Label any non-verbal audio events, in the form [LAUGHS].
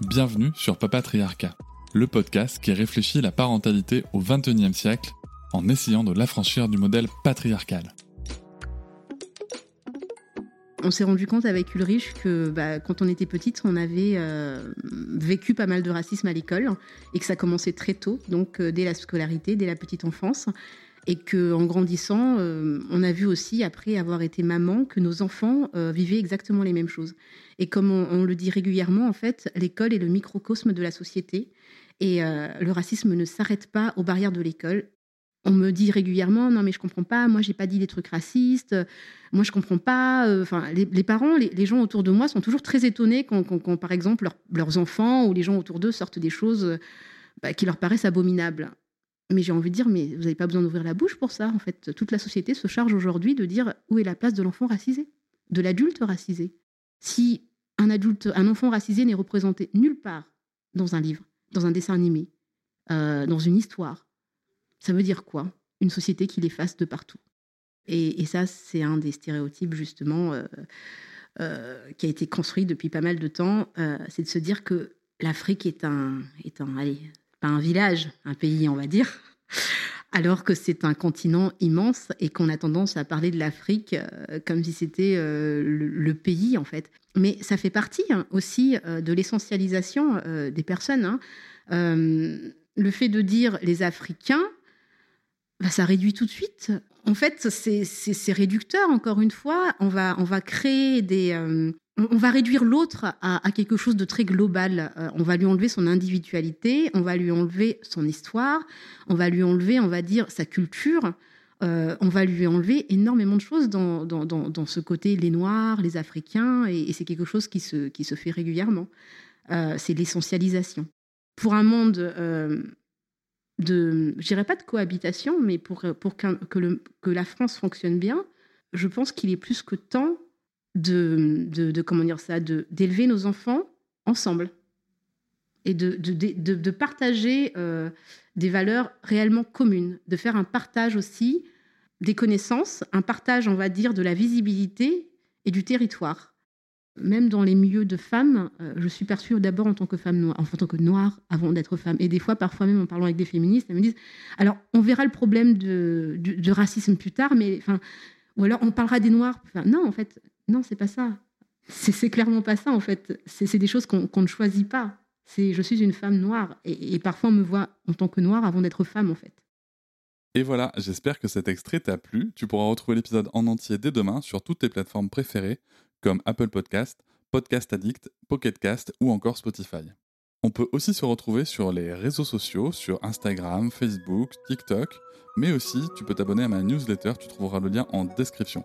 Bienvenue sur Papatriarcat, le podcast qui réfléchit la parentalité au XXIe siècle en essayant de l'affranchir du modèle patriarcal. On s'est rendu compte avec Ulrich que bah, quand on était petite, on avait euh, vécu pas mal de racisme à l'école et que ça commençait très tôt, donc euh, dès la scolarité, dès la petite enfance. Et que en grandissant, euh, on a vu aussi, après avoir été maman, que nos enfants vivaient exactement les mêmes choses. Et comme on, le dit régulièrement, en fait, l'école est le microcosme de la société. Et le racisme ne s'arrête pas aux barrières de l'école on me dit régulièrement non mais je comprends pas moi j'ai pas dit des trucs racistes moi je comprends pas euh, enfin les, parents les, gens autour de moi sont toujours très étonnés quand, par exemple leurs enfants ou les gens autour d'eux sortent des choses bah, qui leur paraissent abominables mais j'ai envie de dire mais vous n'avez pas besoin d'ouvrir la bouche pour ça en fait toute la société se charge aujourd'hui de dire où est la place de l'enfant racisé de l'adulte racisé si un adulte un enfant racisé n'est représenté nulle part dans un livre dans un dessin animé euh, dans une histoire ça veut dire quoi? Une société qui l'efface de partout. Et, ça, c'est un des stéréotypes justement euh, euh, qui a été construit depuis pas mal de temps. C'est de se dire que l'Afrique est un, est un, allez, pas un village, un pays, on va dire, [LAUGHS] alors que c'est un continent immense et qu'on a tendance à parler de l'Afrique comme si c'était le, pays en fait. Mais ça fait partie hein, aussi de l'essentialisation des personnes. Hein. le fait de dire les Africains, bah, ça réduit tout de suite. En fait, c'est réducteur, encore une fois. On va, créer des... Euh, on va réduire l'autre à, quelque chose de très global. Euh, on va lui enlever son individualité, on va lui enlever son histoire, on va lui enlever, on va dire, sa culture. Euh, on va lui enlever énormément de choses dans, dans, ce côté les Noirs, les Africains, et, c'est quelque chose qui se, qui se fait régulièrement. c'est l'essentialisation. Pour un monde de, je dirais pas de cohabitation, mais pour, pour que, que la France fonctionne bien, je pense qu'il est plus que temps de, de, comment dire ça, d'élever nos enfants ensemble et de, de, de partager euh, des valeurs réellement communes, de faire un partage aussi des connaissances, un partage, on va dire, de la visibilité et du territoire même dans les milieux de femmes, euh, je suis perçue d'abord en tant que femme noire, en tant que noire avant d'être femme. Et des fois, parfois même en parlant avec des féministes, elles me disent alors on verra le problème de, racisme plus tard, mais enfin, ou alors on parlera des noirs. non, en fait, non, c'est pas ça. C'est clairement pas ça en fait. C'est des choses qu'on ne choisit pas. C'est je suis une femme noire et, parfois on me voit en tant que noire avant d'être femme en fait. Et voilà, j'espère que cet extrait t'a plu. Tu pourras retrouver l'épisode en entier dès demain sur toutes tes plateformes préférées comme Apple Podcast, Podcast Addict, Pocket Cast ou encore Spotify. On peut aussi se retrouver sur les réseaux sociaux, sur Instagram, Facebook, TikTok, mais aussi tu peux t'abonner à ma newsletter, tu trouveras le lien en description.